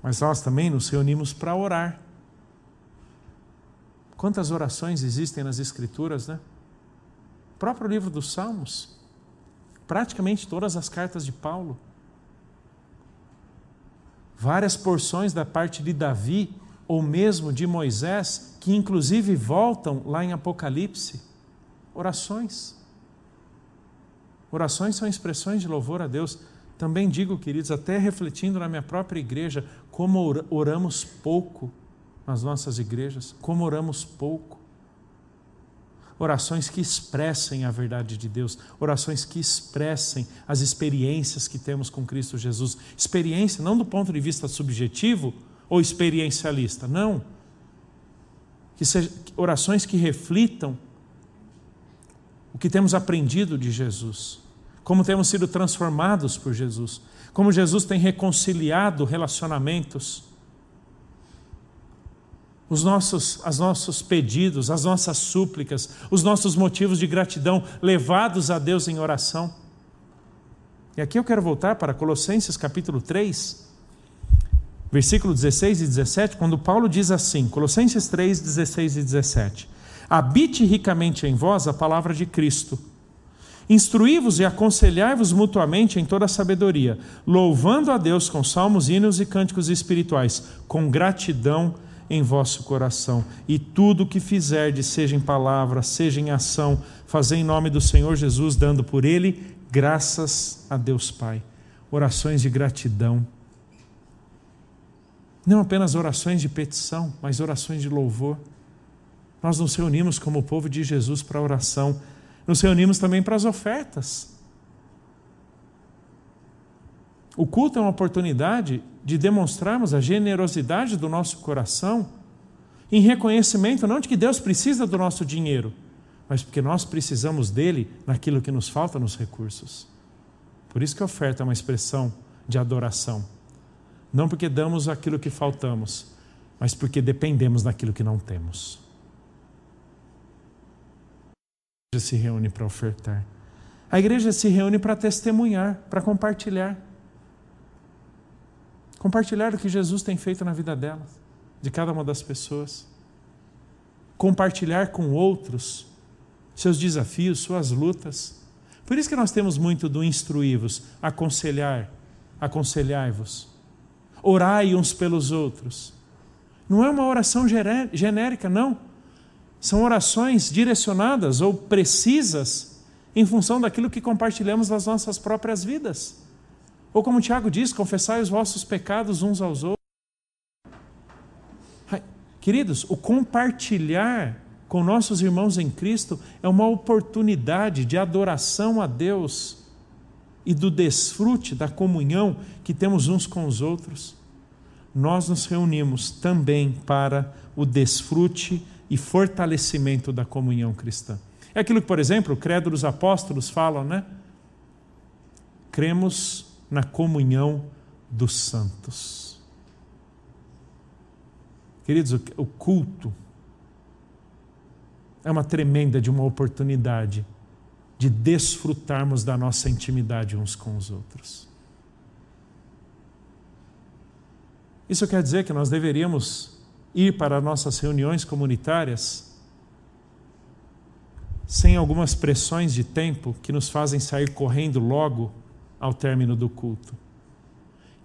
mas nós também nos reunimos para orar. Quantas orações existem nas Escrituras, né? O próprio livro dos Salmos, praticamente todas as cartas de Paulo, várias porções da parte de Davi ou mesmo de Moisés, que inclusive voltam lá em Apocalipse. Orações. Orações são expressões de louvor a Deus. Também digo, queridos, até refletindo na minha própria igreja, como oramos pouco nas nossas igrejas, como oramos pouco. orações que expressem a verdade de Deus, orações que expressem as experiências que temos com Cristo Jesus. Experiência não do ponto de vista subjetivo ou experiencialista, não. Que sejam orações que reflitam o que temos aprendido de Jesus, como temos sido transformados por Jesus, como Jesus tem reconciliado relacionamentos os nossos, os nossos pedidos, as nossas súplicas, os nossos motivos de gratidão levados a Deus em oração. E aqui eu quero voltar para Colossenses capítulo 3, versículo 16 e 17, quando Paulo diz assim, Colossenses 3, 16 e 17: Habite ricamente em vós a palavra de Cristo. Instruí-vos e aconselhai-vos mutuamente em toda a sabedoria, louvando a Deus com salmos, hinos e cânticos espirituais, com gratidão em vosso coração. E tudo o que fizerdes, seja em palavra, seja em ação, fazei em nome do Senhor Jesus, dando por ele graças a Deus Pai. Orações de gratidão. Não apenas orações de petição, mas orações de louvor. Nós nos reunimos como povo de Jesus para oração, nos reunimos também para as ofertas. O culto é uma oportunidade de demonstrarmos a generosidade do nosso coração em reconhecimento não de que Deus precisa do nosso dinheiro, mas porque nós precisamos dele naquilo que nos falta nos recursos. Por isso que a oferta é uma expressão de adoração. Não porque damos aquilo que faltamos, mas porque dependemos daquilo que não temos. A igreja se reúne para ofertar. A igreja se reúne para testemunhar, para compartilhar. Compartilhar o que Jesus tem feito na vida delas, de cada uma das pessoas. Compartilhar com outros seus desafios, suas lutas. Por isso que nós temos muito do instruí-vos, aconselhar, aconselhai-vos. Orai uns pelos outros. Não é uma oração genérica, não. São orações direcionadas ou precisas em função daquilo que compartilhamos nas nossas próprias vidas. Ou como Tiago diz, confessai os vossos pecados uns aos outros. Queridos, o compartilhar com nossos irmãos em Cristo é uma oportunidade de adoração a Deus e do desfrute da comunhão que temos uns com os outros. Nós nos reunimos também para o desfrute e fortalecimento da comunhão cristã. É aquilo que, por exemplo, o Credo dos Apóstolos falam, né? Cremos na comunhão dos santos. Queridos, o culto é uma tremenda de uma oportunidade de desfrutarmos da nossa intimidade uns com os outros. Isso quer dizer que nós deveríamos ir para nossas reuniões comunitárias sem algumas pressões de tempo que nos fazem sair correndo logo ao término do culto.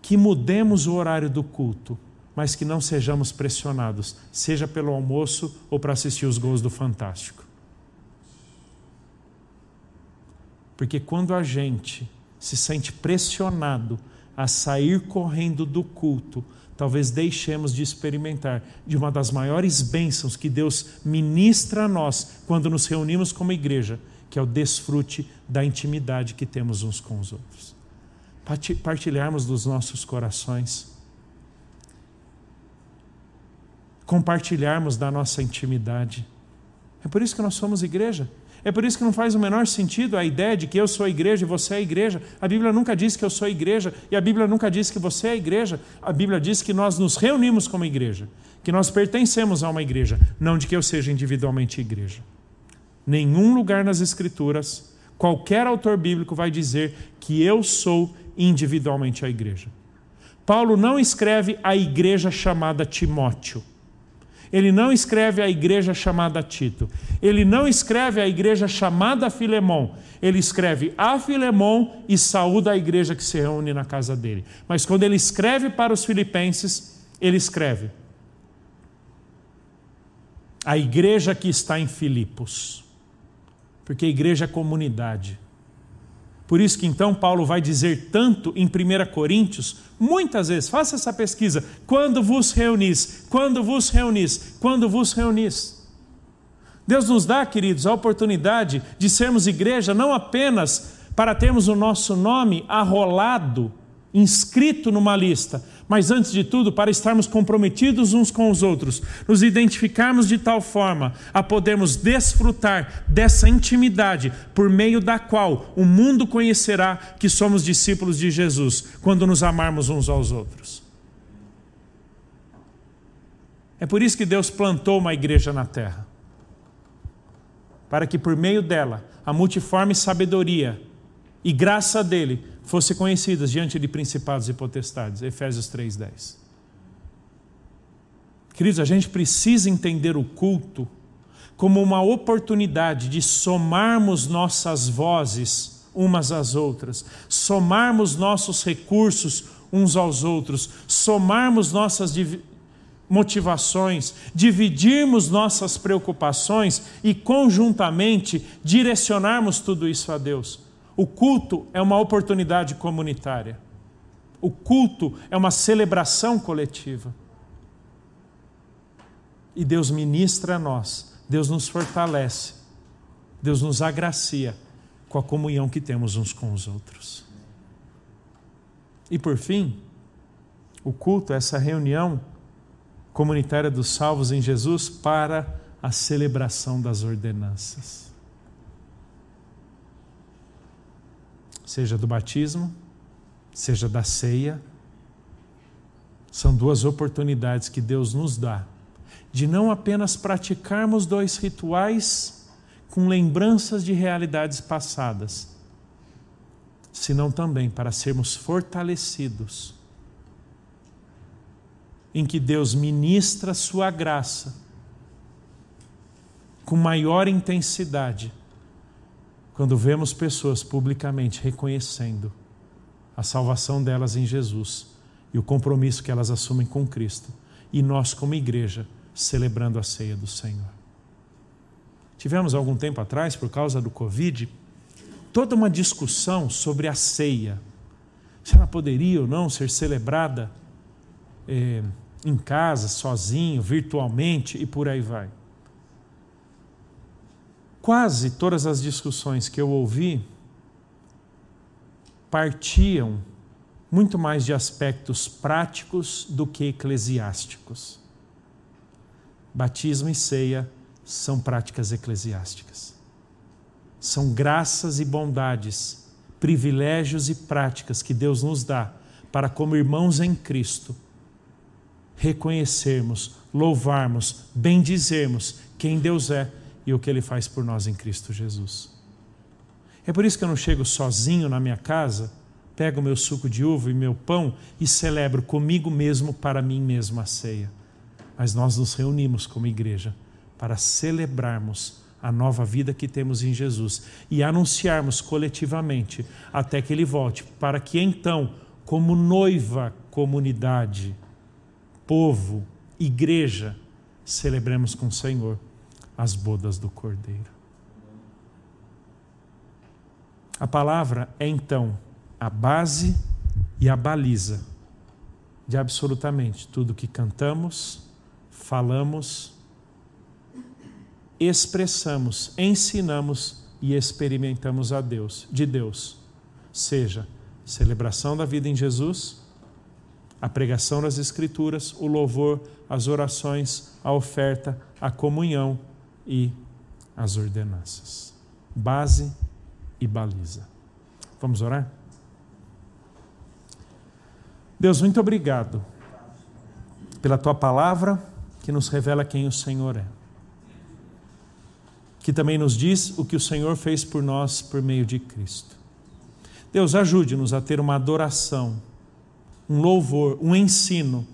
Que mudemos o horário do culto, mas que não sejamos pressionados, seja pelo almoço ou para assistir os gols do Fantástico. Porque quando a gente se sente pressionado a sair correndo do culto, talvez deixemos de experimentar de uma das maiores bênçãos que Deus ministra a nós quando nos reunimos como igreja, que é o desfrute da intimidade que temos uns com os outros. Partilharmos dos nossos corações. Compartilharmos da nossa intimidade. É por isso que nós somos igreja. É por isso que não faz o menor sentido a ideia de que eu sou a igreja e você é a igreja. A Bíblia nunca diz que eu sou a igreja e a Bíblia nunca diz que você é a igreja. A Bíblia diz que nós nos reunimos como igreja, que nós pertencemos a uma igreja, não de que eu seja individualmente igreja. Nenhum lugar nas Escrituras, qualquer autor bíblico vai dizer que eu sou individualmente a igreja. Paulo não escreve a igreja chamada Timóteo. Ele não escreve a igreja chamada Tito. Ele não escreve a igreja chamada Filemão. Ele escreve a Filemão e saúda a igreja que se reúne na casa dele. Mas quando ele escreve para os filipenses, ele escreve a igreja que está em Filipos porque a igreja é comunidade. Por isso que então Paulo vai dizer tanto em 1 Coríntios, muitas vezes, faça essa pesquisa, quando vos reunis, quando vos reunis, quando vos reunis. Deus nos dá, queridos, a oportunidade de sermos igreja não apenas para termos o nosso nome arrolado, inscrito numa lista, mas antes de tudo, para estarmos comprometidos uns com os outros, nos identificarmos de tal forma a podermos desfrutar dessa intimidade por meio da qual o mundo conhecerá que somos discípulos de Jesus, quando nos amarmos uns aos outros. É por isso que Deus plantou uma igreja na terra para que por meio dela a multiforme sabedoria e graça dele fossem conhecidas diante de principados e potestades. Efésios 3:10. Queridos, a gente precisa entender o culto como uma oportunidade de somarmos nossas vozes umas às outras, somarmos nossos recursos uns aos outros, somarmos nossas motivações, dividirmos nossas preocupações e conjuntamente direcionarmos tudo isso a Deus. O culto é uma oportunidade comunitária. O culto é uma celebração coletiva. E Deus ministra a nós, Deus nos fortalece, Deus nos agracia com a comunhão que temos uns com os outros. E por fim, o culto, essa reunião, comunitária dos salvos em Jesus para a celebração das ordenanças. Seja do batismo, seja da ceia, são duas oportunidades que Deus nos dá de não apenas praticarmos dois rituais com lembranças de realidades passadas, senão também para sermos fortalecidos em que Deus ministra sua graça com maior intensidade quando vemos pessoas publicamente reconhecendo a salvação delas em Jesus e o compromisso que elas assumem com Cristo, e nós, como igreja, celebrando a ceia do Senhor. Tivemos algum tempo atrás, por causa do Covid, toda uma discussão sobre a ceia. Se ela poderia ou não ser celebrada eh, em casa, sozinho, virtualmente e por aí vai. Quase todas as discussões que eu ouvi partiam muito mais de aspectos práticos do que eclesiásticos. Batismo e ceia são práticas eclesiásticas. São graças e bondades, privilégios e práticas que Deus nos dá para, como irmãos em Cristo, reconhecermos, louvarmos, bendizermos quem Deus é e o que Ele faz por nós em Cristo Jesus. É por isso que eu não chego sozinho na minha casa, pego meu suco de uva e meu pão e celebro comigo mesmo para mim mesmo a ceia. Mas nós nos reunimos como igreja para celebrarmos a nova vida que temos em Jesus e anunciarmos coletivamente até que Ele volte, para que então, como noiva comunidade, povo, igreja, celebremos com o Senhor as bodas do Cordeiro. A palavra é então a base e a baliza de absolutamente tudo que cantamos, falamos, expressamos, ensinamos e experimentamos a Deus, de Deus. Seja celebração da vida em Jesus, a pregação das Escrituras, o louvor, as orações, a oferta, a comunhão e as ordenanças. Base e baliza. Vamos orar? Deus, muito obrigado pela tua palavra que nos revela quem o Senhor é. Que também nos diz o que o Senhor fez por nós por meio de Cristo. Deus, ajude-nos a ter uma adoração um louvor, um ensino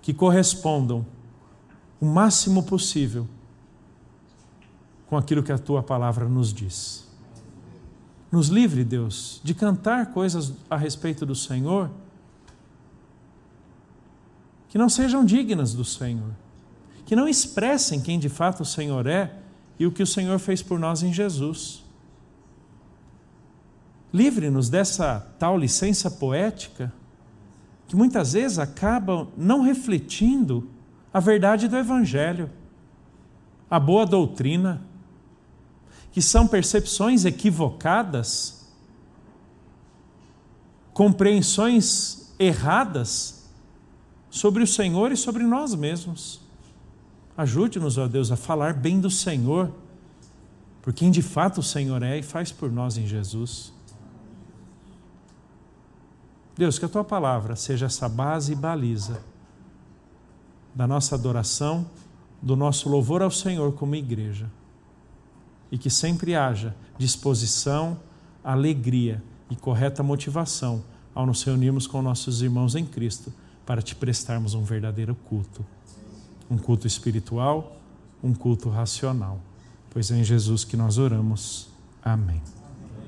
que correspondam o máximo possível com aquilo que a tua palavra nos diz. Nos livre, Deus, de cantar coisas a respeito do Senhor que não sejam dignas do Senhor, que não expressem quem de fato o Senhor é e o que o Senhor fez por nós em Jesus. Livre-nos dessa tal licença poética que muitas vezes acabam não refletindo a verdade do Evangelho. a boa doutrina, que são percepções equivocadas, compreensões erradas sobre o Senhor e sobre nós mesmos. Ajude-nos, ó Deus, a falar bem do Senhor, por quem de fato o Senhor é e faz por nós em Jesus. Deus, que a tua palavra seja essa base e baliza da nossa adoração, do nosso louvor ao Senhor como igreja. E que sempre haja disposição, alegria e correta motivação ao nos reunirmos com nossos irmãos em Cristo para te prestarmos um verdadeiro culto. Um culto espiritual, um culto racional. Pois é em Jesus que nós oramos. Amém.